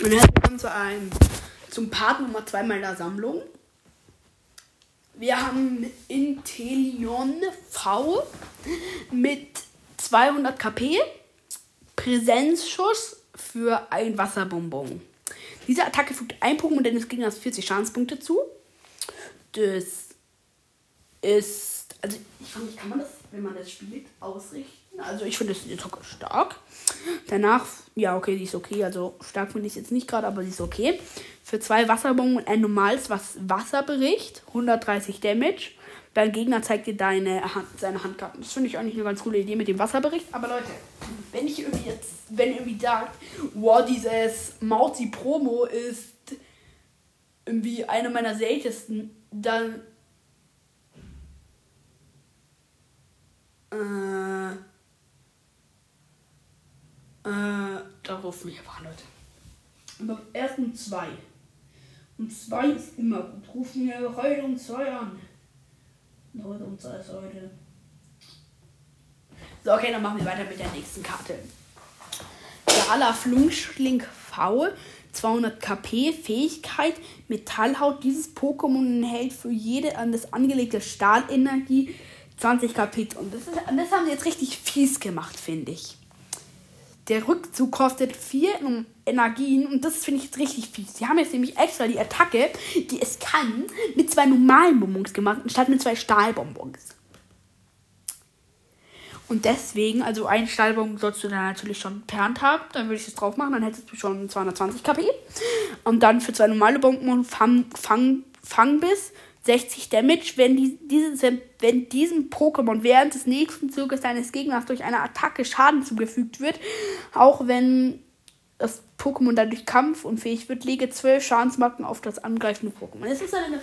Und herzlich willkommen zu einem, zum Part Nummer 2 meiner Sammlung. Wir haben Intelion V mit 200 KP, Präsenzschuss für ein Wasserbonbon. Diese Attacke fügt ein Pokémon deines Gegners 40 Schadenspunkte zu. Das ist, also ich finde, kann man das, wenn man das spielt, ausrichten. Also ich finde die Attacke stark. Danach, ja okay, die ist okay. Also stark finde ich jetzt nicht gerade, aber sie ist okay. Für zwei Wasserbomben und ein normales was Wasserbericht, 130 Damage. Dein Gegner zeigt dir deine Hand, seine Handkarten. Das finde ich eigentlich eine ganz coole Idee mit dem Wasserbericht. Aber Leute, wenn ich irgendwie jetzt, wenn irgendwie sagt, wow, dieses Mauzi Promo ist irgendwie eine meiner seltensten, dann äh, äh, da rufen wir aber Leute. Aber erst um zwei. Und zwei ist immer gut. Rufen wir heute um zwei an. Und heute um zwei ist heute. So, okay, dann machen wir weiter mit der nächsten Karte. Gala Flunschling V. 200 KP, Fähigkeit, Metallhaut. Dieses Pokémon enthält für jede an das angelegte Stahlenergie 20 KP. Und das, ist, das haben sie jetzt richtig fies gemacht, finde ich. Der Rückzug kostet 4 Energien und das finde ich jetzt richtig fies. Sie haben jetzt nämlich extra die Attacke, die es kann, mit zwei normalen Bonbons gemacht, statt mit zwei Stahlbonbons. Und deswegen, also ein Stahlbonbon sollst du dann natürlich schon per Hand haben. Dann würde ich es drauf machen, dann hättest du schon 220 KP. Und dann für zwei normale Bonbons Fang, Fang, Fangbiss 60 Damage, wenn, die, diese, wenn diesem Pokémon während des nächsten Zuges deines Gegners durch eine Attacke Schaden zugefügt wird. Auch wenn das Pokémon dadurch kampfunfähig wird, lege 12 Schadensmarken auf das angreifende Pokémon. Es ist eine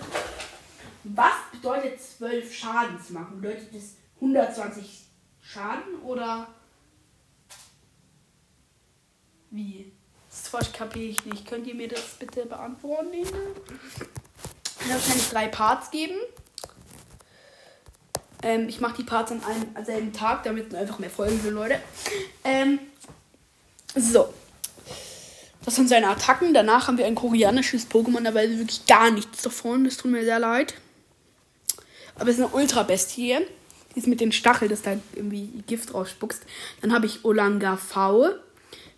Was bedeutet 12 Schadensmarken? Bedeutet das 120 Schaden oder wie? Das kapiere ich nicht. Könnt ihr mir das bitte beantworten? Da kann ich drei Parts geben. Ähm, ich mache die Parts an einem selben Tag, damit einfach mehr Folgen für Leute. Ähm, so. Das sind seine Attacken. Danach haben wir ein koreanisches Pokémon, da weiß wirklich gar nichts davon. Das tut mir sehr leid. Aber es ist eine Ultra-Bestie. Die ist mit den Stacheln, dass da irgendwie Gift rausspuckst. Dann habe ich Olanga V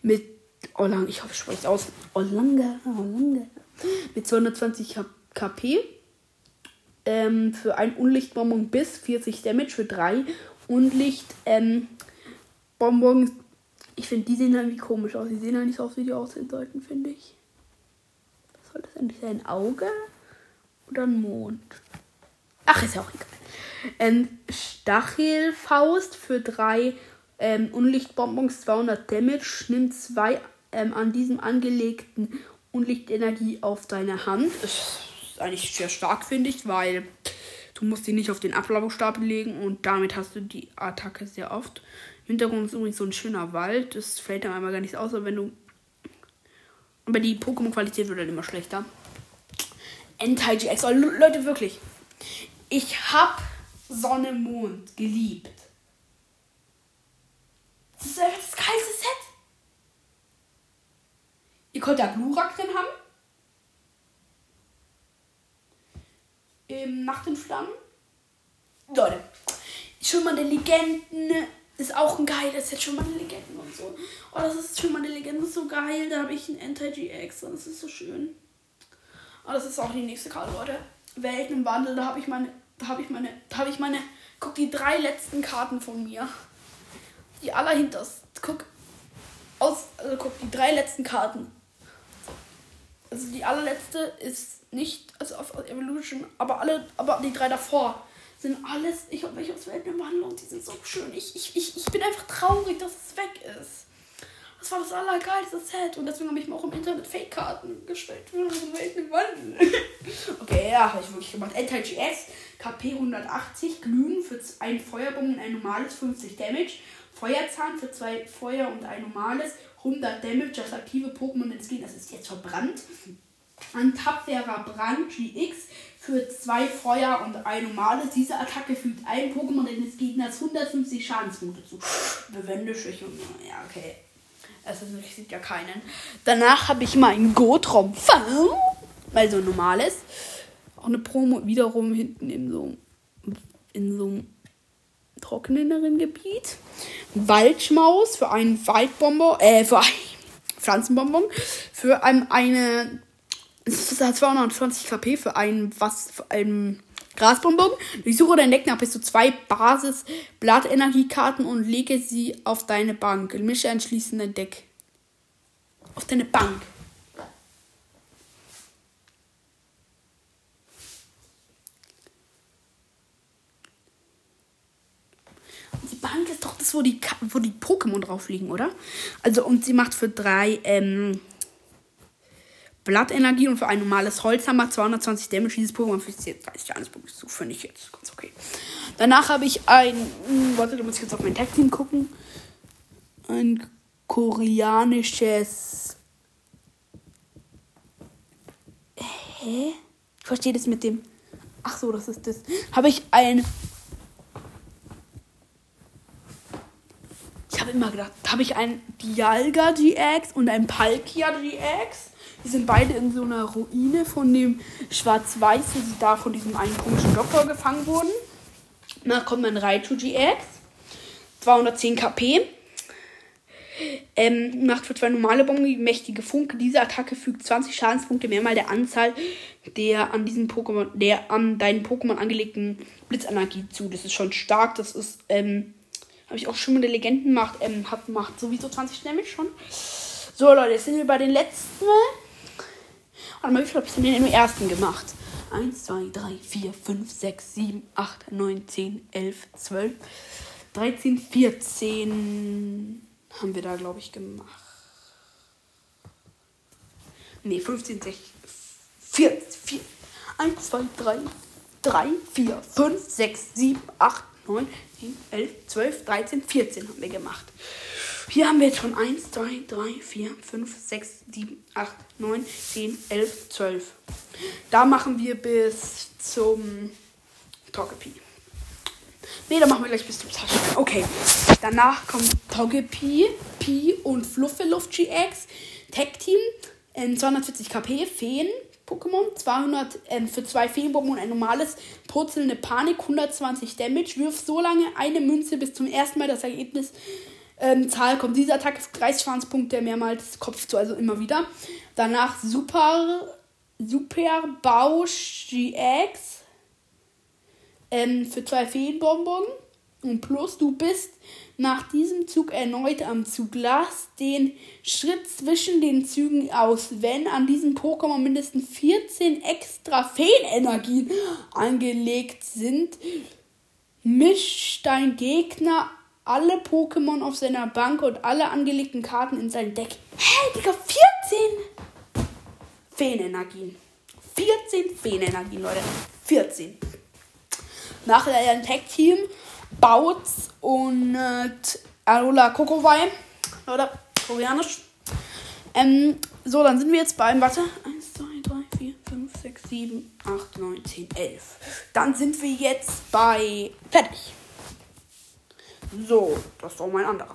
mit Olang, ich hoffe, ich spreche es aus. Olanga, Olanga. Mit 220 KP. Ähm, für ein Unlichtbonbon bis 40 Damage für drei Unlicht ähm. Ich finde, die sehen irgendwie komisch aus. Die sehen ja nicht so aus, wie die aussehen sollten, finde ich. Was soll das eigentlich sein? Ein Auge oder ein Mond? Ach, ist ja auch egal. Ähm, Stachelfaust für drei ähm, Unlichtbonbons 200 Damage. Nimm zwei ähm, an diesem angelegten Unlichtenergie auf deine Hand. Eigentlich sehr stark, finde ich, weil du musst die nicht auf den Ablaufstapel legen und damit hast du die Attacke sehr oft. Im Hintergrund ist übrigens so ein schöner Wald. Das fällt dann einmal gar nicht aus, aber wenn du. Aber die Pokémon-Qualität wird dann immer schlechter. Anti-GX. Oh, Leute, wirklich. Ich hab Sonne Mond geliebt. Das ist einfach das geilste Set. Ihr könnt da Glurak drin haben. Im Nacht in Flammen. Leute. Schon mal der Legenden ist auch ein geiles Set. Schon mal eine Legenden und so. Oh, das ist schon mal eine Legende. Das ist so geil. Da habe ich ein Anti-GX und das ist so schön. Oh, das ist auch die nächste Karte, Leute. Welten im Wandel. Da habe ich meine. Da habe ich meine. Da habe ich meine. Guck, die drei letzten Karten von mir. Die allerhinterst. Guck. Aus. Also guck, die drei letzten Karten. Also die allerletzte ist nicht also auf Evolution, aber alle, aber die drei davor sind alles. Ich habe welche aus Welten im Wandel und die sind so schön. Ich, ich, ich, ich bin einfach traurig, dass es weg ist. Das war das allergeilste Set und deswegen habe ich mir auch im Internet Fake-Karten gestellt für Welten im Wandel. okay, ja, habe ich wirklich gemacht. Anti-GS, KP 180, Glühen für ein Feuerbomben und ein normales 50 Damage. Feuerzahn für zwei Feuer und ein normales 100 Damage. Das aktive Pokémon ins Gegners ist jetzt verbrannt. Ein tapferer Brand GX für zwei Feuer und ein normales. Diese Attacke fügt ein Pokémon des Gegners 150 Schadenspunkte zu. Bewende Schwäche. Ja, okay. Also es interessiert ja keinen. Danach habe ich mein Gotrom also normales. Auch eine Promo wiederum hinten in so, in so einem trockeneren Gebiet. Waldschmaus für einen Waldbonbon, äh, für einen Pflanzenbonbon. Für ein, eine, es hat 220 KP für einen, was, für einen Grasbonbon. Durchsuche dein Deck nach bis zu zwei Basis-Blattenergiekarten und lege sie auf deine Bank. Mische ein schließendes Deck. Auf deine Bank. die Bank ist doch das, wo die, wo die Pokémon drauf liegen, oder? Also, und sie macht für drei ähm, Blattenergie und für ein normales Holzhammer 220 Damage. Dieses Pokémon für 30 Jahreskugel zu, finde ich jetzt ganz okay. Danach habe ich ein. Hm, warte, da muss ich jetzt auf mein Tag-Team gucken. Ein koreanisches. Hä? Ich verstehe das mit dem. Ach so, das ist das. Habe ich ein. Habe immer gedacht, habe ich ein Dialga GX und ein Palkia GX. Die sind beide in so einer Ruine von dem Schwarz-Weiß, wo sie da von diesem einen komischen Doktor gefangen wurden. Danach kommt mein Raichu GX. 210 KP. Ähm, macht für zwei normale Bomben mächtige Funke. Diese Attacke fügt 20 Schadenspunkte mehrmal der Anzahl der an diesem Pokémon, der an deinen Pokémon angelegten Blitzenergie zu. Das ist schon stark. Das ist, ähm, habe ich auch schon mit der Legendenmacht, ähm, hat, macht sowieso 20 Damage schon. So, Leute, jetzt sind wir bei den letzten. Warte mal, wie viel habe ich denn im ersten gemacht? 1, 2, 3, 4, 5, 6, 7, 8, 9, 10, 11, 12, 13, 14 haben wir da, glaube ich, gemacht. Ne, 15, 16, 14, 4, 1, 2, 3, 3, 4, 5, 6, 7, 8, 9, 10, 11, 12, 13, 14 haben wir gemacht. Hier haben wir jetzt schon 1, 2, 3, 4, 5, 6, 7, 8, 9, 10, 11, 12. Da machen wir bis zum Togepi. Ne, da machen wir gleich bis zum Taschen. Okay. Danach kommt Togepi, Pi und Fluffeluft GX. Tech Team. 240 KP. Feen. Pokémon. 200 ähm, für zwei und ein normales purzelnde Panik. 120 Damage. Wirf so lange eine Münze bis zum ersten Mal das Ergebnis ähm, Zahl kommt. Diese Attacke 30 Schadenspunkte mehrmals Kopf zu, also immer wieder. Danach Super, Super Bausch GX ähm, für zwei Feenbonbon. Und plus, du bist nach diesem Zug erneut am Zug. Lass den Schritt zwischen den Zügen aus. Wenn an diesem Pokémon mindestens 14 extra Feenenergien angelegt sind, mischt dein Gegner alle Pokémon auf seiner Bank und alle angelegten Karten in sein Deck. Hä, Digga, 14 Feenenergien. 14 Feenenergien, Leute. 14. Nachher ein Tag-Team. Bautz und äh, Alola Kokowai. Oder koreanisch. Ähm, so, dann sind wir jetzt beim, warte, 1, 2, 3, 4, 5, 6, 7, 8, 9, 10, 11. Dann sind wir jetzt bei fertig. So, das doch mein anderer.